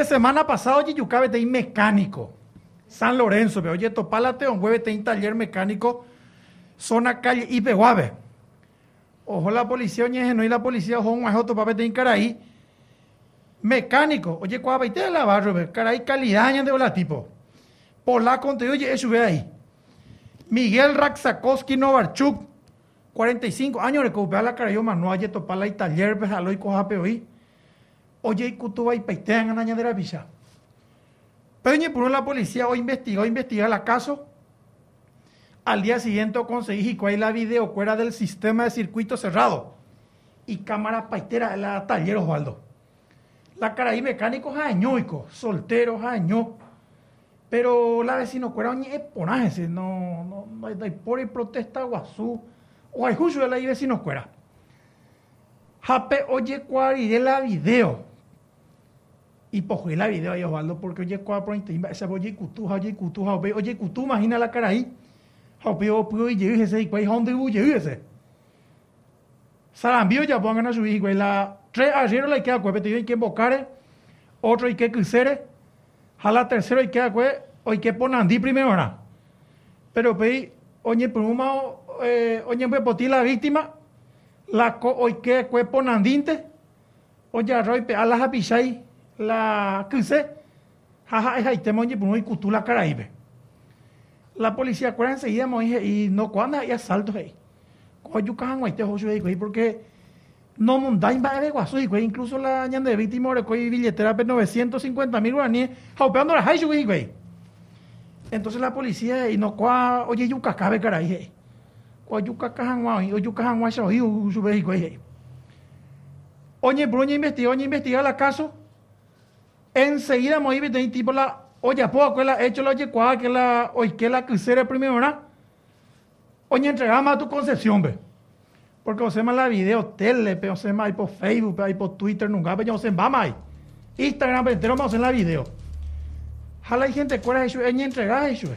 Pe semana pasada, oye, Yucabe te mecánico. San Lorenzo, pe, oye, topálate, un hueve te taller mecánico, zona calle Ipehuave. Ojo la policía, oye, no y la policía, ojo, un ajoto, pape, te Caraí. Mecánico, oye, cuava y te la barro, Caraí, calidad, de hola tipo. Polaco, te oye, eso ve ahí. Miguel Raksakowski Novarchuk, 45 años, recupera la cara, yo, no oye, topala y taller, pe, aloy, coja, pe, hoy. Oye, y cutuba y peitean a de la villa. Pero por la policía hoy investigó, investiga el caso. Al día siguiente conseguí hay la video fuera del sistema de circuito cerrado. Y cámara paitera de la taller Osvaldo. La cara ahí mecánicos añoico, solteros año. Pero la vecino fuera oñe ponaje, no, no, no hay por y protesta guazú. O hay justo de la vecino fuera. Jape oye cuari de la video y pues la video ahí Osvaldo porque oye cuál por ese oye cutu oye cutu oye cutu imagina la cara ahí. Oye oye oye ese y cuál dónde oye ese. Sarambio ya pongan a su hijo la tres ayer la queda cuál hay que invocar otro hay que crucere la tercero hay que cuál hoy que ponandí primero ¿no? pero pe oye por un eh, oye pues poti la víctima la hoy que cuál ponandinte oye arroy a la hapisai la cruce, jaja, es ahí muy cutula caraíbe. La policía acuerda enseguida, y no cuando hay asaltos ahí. Cajan guay te hoyo ahí, porque no mundain va de guaso, incluso la ñan de víctima coi billetera de 950 mil guaraníes, jaupeando la haichu, güey. Entonces la policía, y no cua, oye, yuca cabe caray, Cua yuca cajan guay, o cajan guay, güey. Oye, Bruña investiga, oye, investiga la caso, enseguida Moibe tenía tipo la oye poco la hecho la oye que la hoy que la crucera primero ¿verdad? oye entregamos a tu concepción ve. Porque o sea la video tele pero sea hay por Facebook hay por Twitter nunca pero sea vamos ahí. Instagram pero entero vamos en la video. Jala hay gente cuál es eso ella entrega eso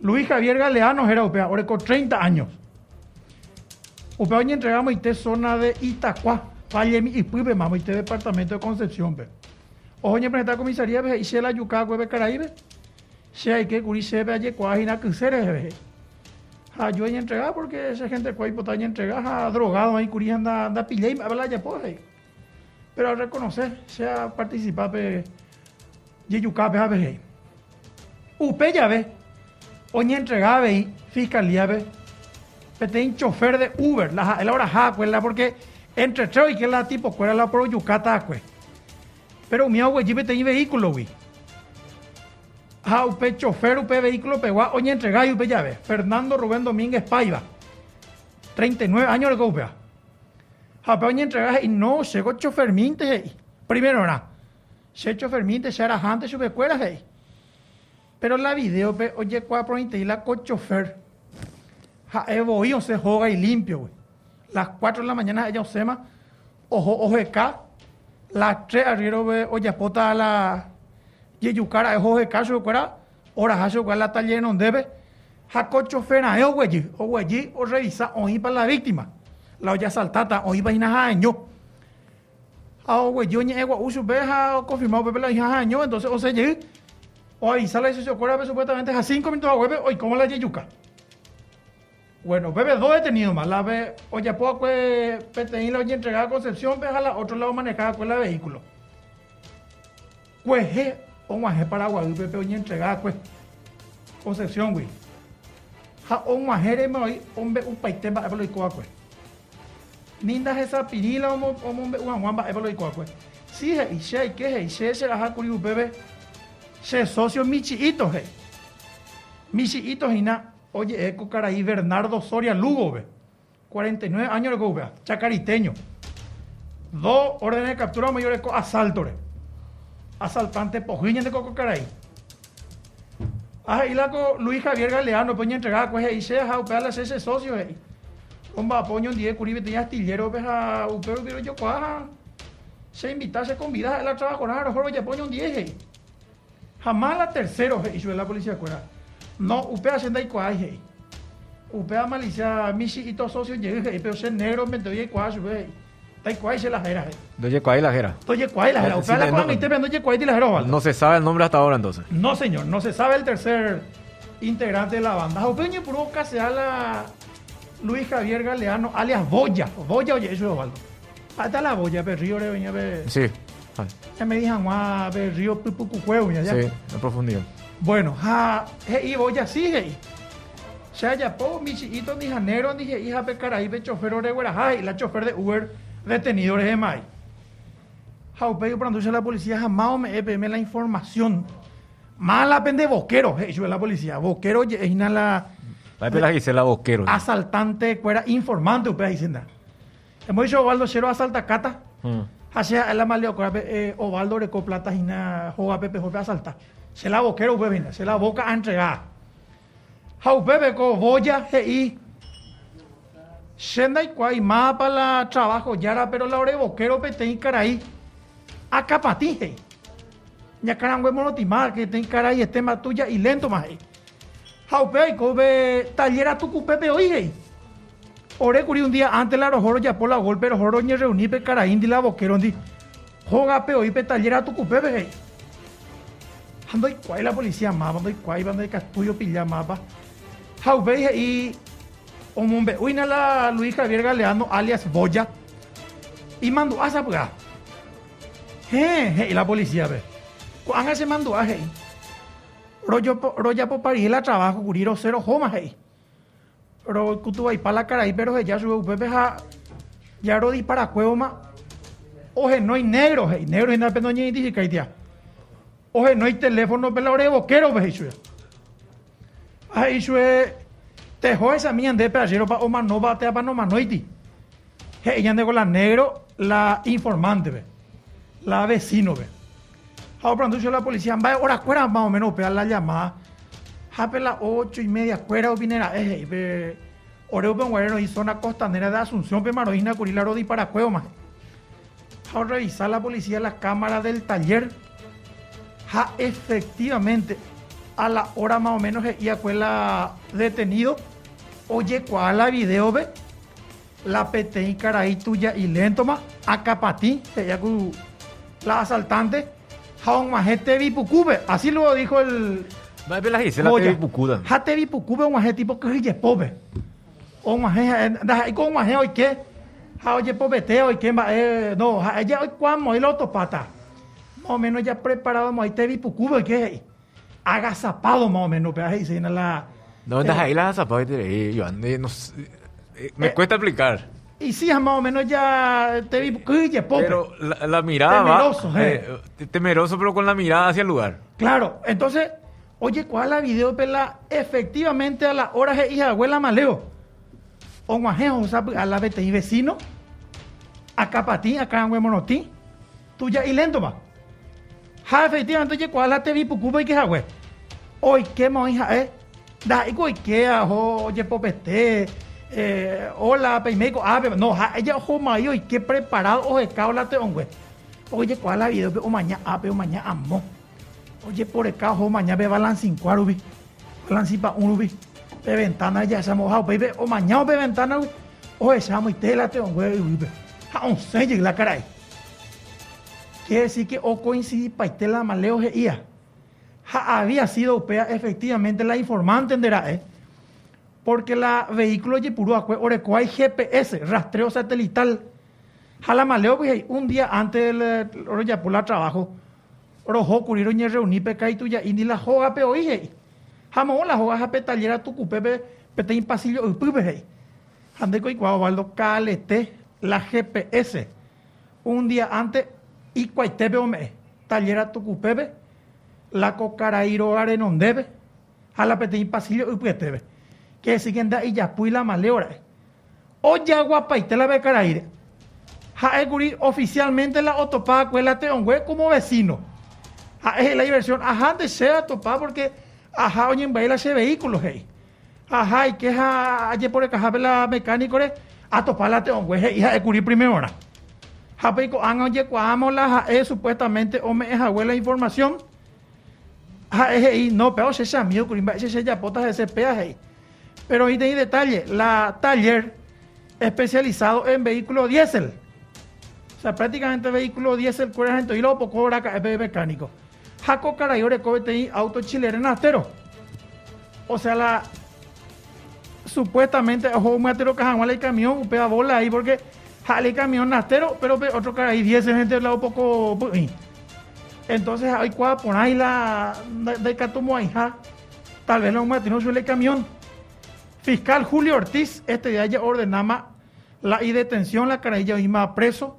Luis Javier Galeano era upea ahora con 30 años. Upea oye entregamos y te zona de Itacua falle y pues vamos y te departamento de Concepción ve Oye, presenta comisaría, ve, y se la yuca, ve, caraíbe. Se hay que curi se ve allí, cuajina, que se ve. A yo hay entregar porque esa gente cuál potaña entregar a drogado ahí, curi anda, anda pillé y habla ya pues Pero al reconocer, se ha participado, pe, y yuca, ve, a ver. Upe ya ve. Oye, entregar, ve, fiscalía, ve. Pete chofer de Uber, la, la hora ja, porque entre tres y que la tipo, cuál la pro yucata, pues. Pero mi agua jipe tenía vehículo, güey. Ah, upe chofer, upe vehículo, pegó oye entregar y upe llave. Fernando Rubén Domínguez Paiva. 39 años de copia. Ah, oye entregar y no, llegó chofer minte, Primero, nada. Se chofer minte, se era antes, su escuela, hey. Pero la video, pe, oye, cuatro y la chofer. Ja, evo, se juega y limpio, güey. Las 4 de la mañana ella se llama ojo, ojo acá la tres arriero ve oye pota la yeyucara es hoje caso cuera ora haso cual la taller no debe jacocho fena es güey o güey o revisa o para la víctima. La olla saltata o iba ina año a ni ego uso ve ha confirmado bebé la hija año entonces o sea o ahí sale eso cuera supuestamente a cinco minutos a hueve hoy cómo la yeyuca bueno, bebe dos detenidos más. La ve, oye, poco pues, la oye entregada a Concepción, ve a la otro lado manejada con el vehículo. Pues, je, o guaje Paraguay, pepe oye entregada, pues, Concepción, güey. Ja, o guaje me oí, hombre, un paite va a ver lo pues. Ninda esa pirila, hombre, un guamba, a ver lo pues. Sí, y se, y que, y se, se la ja curiu, bebé. Se socio michiito, je. Michiito, y nada. Oye, Eco Caraí, Bernardo Soria Lugo, 49 años de Gobe, chacariteño. Dos órdenes de captura mayores asalto, asaltante pojiña de Coco Caraí. Ahí la Luis Javier Galeano, poña entregada, pues ahí se ha upear las ese socio, ahí. Comba apoyo un día, curibe tenía astillero, pues a upeo, pero yo cuaja. Se invita, se convida a la trabajadora, a lo mejor apoyo un día, Jamás la tercero, y sube la policía, cuera. No, upea senda y cuaje. Upea malicia, misi y todos socios llegué, pero ser negro me doy cuaje, Tai cuál se la jera. Doye cuál la jera. Doye cuál la jera. O sea, la sí, cual no- me te doye y la jera. No se sabe el nombre hasta ahora entonces. No, señor, no se sabe el tercer integrante de la banda. Jaupeño puro se la Luis Javier Galeano, alias Boya. Boya, oye, eso es Osvaldo. Ahí está la Boya, pero Río, venía ver. Sí. Ah, Ya me dijan, ah, ver Río, Pupucucueo, ya. ya. Sí, en profundidad. Bueno, ja, he, y Boya sigue. Ya ya po, mi chiquito ni janero, ni hija pecaraí, be chofer de Guarajay, la chofer de Uber, detenidos de Mai. Jaupeño, para la policía, jamás me EPM la información. Mala pende boquero, he hecho la policía. Boquero, es la La de la Gisela Boquero. asaltante, cuera informante, usted diciendo. Hemos dicho Ovaldo Chero asalta cata. Hacia la maleo, eh, Ovaldo reco plata y na joga Pepe Jope asalta. Se la boquero, usted viene, se la boca a entregar. Jau Pepe co boya, y Shenda y cuay, para la trabajo, yara, pero la ore boquero, pete y caray. Acá patije. Ya carangüe monotimar, que ten caray, este tuya y lento más. Jaupe y cobe tallera tu cupepe oye. Ore curi un día antes la rojoro ya por la gol, pero joro ni reuní pe cara indi la boquero di. Joga pe oí pe tallera tu cupepe hey. Ando y cuay la policía mapa, ando y cuay banda de castillo pilla mapa. Jaupe y omumbe uina la Luis Javier Galeano alias Boya. Y mandó a sapuga. He, he, y la policía ve. Cuando se mandó a hey. Rollo roya po París la trabajo curiro cero jomas hey. Pero kutu ahí para la cara ahí pero ya sube upepe ja ya rodi para cuevo ma. Oje no hay negro hey, negro en la pendoña y dice kaitia. Oje no hay teléfono pela ore boquero ve sue. Ahí sue te jo esa mía de pedacero pa oma no bate pa no manoiti. Hey, ella ande con la negro la informante ve. La vecino ve. Ahora pronto la policía, vaya hora fuera más o menos, pegar la llamada. Jape las ocho y media, fuera opinera, eh, eh, Oreo Penguarero y zona costanera de Asunción, Pemarojina, Curilaro y Paracueo, más. Ahora revisar la policía las cámaras del taller. Ja, efectivamente, a la hora más o menos, eh, ya fue la detenido. Oye, ¿cuál la video, ve? La PT y caraí tuya y lento más. Acá para ti, ella cu- la asaltante. Jaun majete vipucube. Así lo dijo el. La de la Gisela Boya. te Bucuda. Jate vipucube un tipo que rille pobre. Un maje, da y con maje hoy qué. Ja oye pobete hoy qué ma- eh, no, ja, ella hoy cuamo el otro pata. Más o menos ya preparado más te vipucube hoy qué. Agazapado más o menos, pero ahí se la. No, eh, andas ahí las zapatos de yo ande, no eh, Me Eh, cuesta explicar. Y sí, más o menos ya te pobre. Pero la, la mirada Temeroso, va. eh, temeroso, pero con la mirada hacia el lugar. Claro, entonces, oye, ¿cuál es la video pela? Efectivamente, a la hora de hija abuela maleo. O guajejo, a la y vecino. Acá para ti, acá en Huemonotí. Tuya y lento va. Ja, efectivamente, oye, ¿cuál la TV pucuba y que jagüe? Hoy, ¿qué mo hija eh? Da, y que que ajo, oye, popete. Eh, hola, peimeco, ah, pe- no, ja, ella ojo mayo y qué preparado, oje, cabla te hombre. Oye, ¿cuál la video? O mañana, ah, pero mañana amo. Oye, por el cajo, mañana ve balancín cuarubi. Balancín pa un ubi. Pe ventana ya se ha mojado. Pe, o mañana pe ventana, ubi. Se llama y tela te güey, ubi. pe. Ja, un sello la cara ahí. Quiere decir que o coincidí pa y tela maleo ia. Ja, había sido upea efectivamente la informante entenderá, eh. Porque la vehículo de Purúa, Oreco hay GPS, rastreo satelital. Jala maleo, pues, un día antes del eh, oro ya por la trabajo. Rojo curiro ñe reuní peca y tuya y ni la joga pe oije. Jamón la joga jape tallera tu cupe pete in pasillo upupe hei. Ande coi cuau valdo calete la GPS. Un día antes y cuaitepe ome tallera tu cupepe la cocarairo arenondebe jala pete in pasillo upetebe. Que siguiente y ya pui la maleora. O ya guapaite la becaraire. Jaeguri oficialmente la otopada cuela teongüe como vecino. Ja, es la diversión. Ajá, desea topar porque ajá, oye, baila ese vehículo, hey. Ajá, y que ja, ayer por el caja la mecánico, re, a topar la teongüe, hey, hija, curi primera hora. Ja, pero han oye, cuamo la ja, eh, supuestamente, hombre, es abuela información. Es, y no, pero se llama mío, curi, se se ya potas de ese peaje. Pero ahí hay detalle, la taller especializado en vehículos diésel. sea, prácticamente vehículo diésel, cuerda gente y luego poco es mecánico. Jaco Carayore Cobete auto chileno nastero. O sea, la supuestamente, ojo, un matero cajamal el camión, un pega bola ahí porque jale camión nastero, pero otro cara ahí 10 gente lado poco. Entonces hay cuadra por ahí la de Catumo tal vez no matino suele el camión. Fiscal Julio Ortiz, este día ya ordenaba la detención, la carilla misma preso